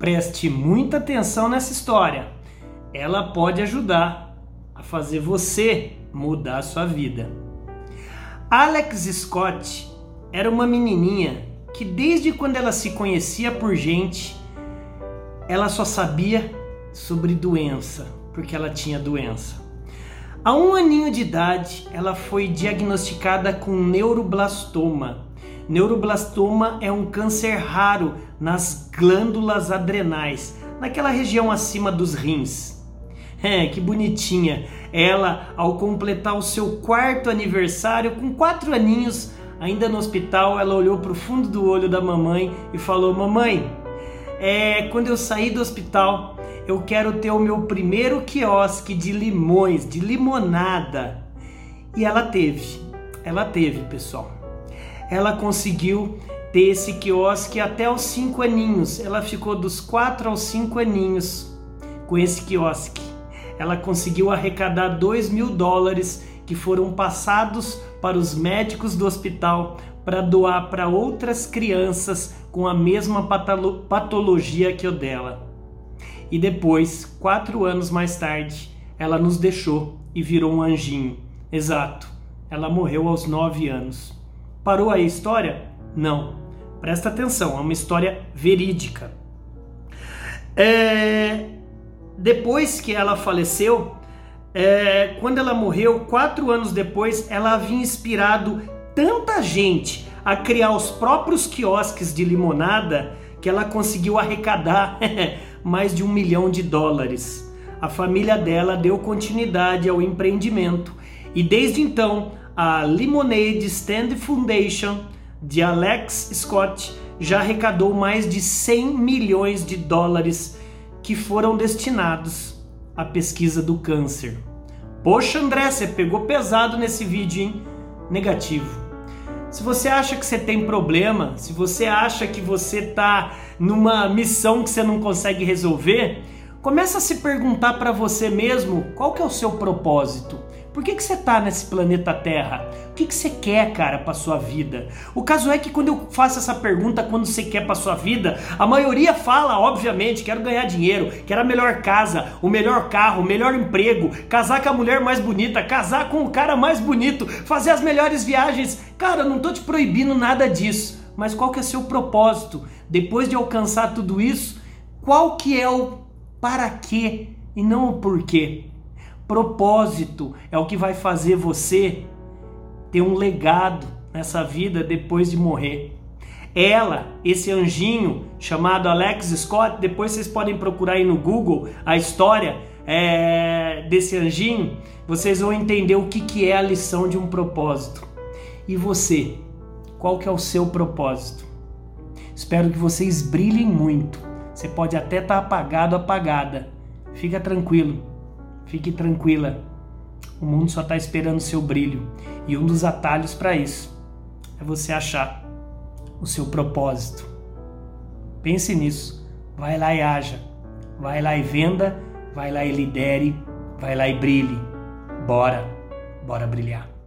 Preste muita atenção nessa história. Ela pode ajudar a fazer você mudar a sua vida. Alex Scott era uma menininha que desde quando ela se conhecia por gente, ela só sabia sobre doença, porque ela tinha doença. A um aninho de idade, ela foi diagnosticada com neuroblastoma. Neuroblastoma é um câncer raro nas glândulas adrenais, naquela região acima dos rins. É, que bonitinha. Ela, ao completar o seu quarto aniversário, com quatro aninhos, ainda no hospital, ela olhou para o fundo do olho da mamãe e falou: Mamãe, é, quando eu sair do hospital, eu quero ter o meu primeiro quiosque de limões, de limonada. E ela teve, ela teve, pessoal. Ela conseguiu ter esse quiosque até os cinco aninhos. Ela ficou dos quatro aos cinco aninhos com esse quiosque. Ela conseguiu arrecadar dois mil dólares que foram passados para os médicos do hospital para doar para outras crianças com a mesma patologia que o dela. E depois, quatro anos mais tarde, ela nos deixou e virou um anjinho. Exato, ela morreu aos nove anos. Parou aí a história? Não. Presta atenção, é uma história verídica. É... Depois que ela faleceu, é... quando ela morreu, quatro anos depois, ela havia inspirado tanta gente a criar os próprios quiosques de limonada que ela conseguiu arrecadar mais de um milhão de dólares. A família dela deu continuidade ao empreendimento e desde então a Lemonade Stand Foundation de Alex Scott já arrecadou mais de 100 milhões de dólares que foram destinados à pesquisa do câncer. Poxa, André, você pegou pesado nesse vídeo, hein? Negativo. Se você acha que você tem problema, se você acha que você está numa missão que você não consegue resolver, começa a se perguntar para você mesmo qual que é o seu propósito. Por que, que você está nesse planeta Terra? O que, que você quer, cara, para sua vida? O caso é que quando eu faço essa pergunta, quando você quer para sua vida, a maioria fala, obviamente, quero ganhar dinheiro, quero a melhor casa, o melhor carro, o melhor emprego, casar com a mulher mais bonita, casar com o cara mais bonito, fazer as melhores viagens. Cara, eu não tô te proibindo nada disso, mas qual que é o seu propósito? Depois de alcançar tudo isso, qual que é o para quê e não o porquê? Propósito é o que vai fazer você ter um legado nessa vida depois de morrer. Ela, esse anjinho chamado Alex Scott, depois vocês podem procurar aí no Google a história é, desse anjinho, vocês vão entender o que, que é a lição de um propósito. E você, qual que é o seu propósito? Espero que vocês brilhem muito. Você pode até estar tá apagado, apagada. Fica tranquilo Fique tranquila. O mundo só está esperando seu brilho. E um dos atalhos para isso é você achar o seu propósito. Pense nisso. Vai lá e haja. Vai lá e venda. Vai lá e lidere. Vai lá e brilhe. Bora. Bora brilhar.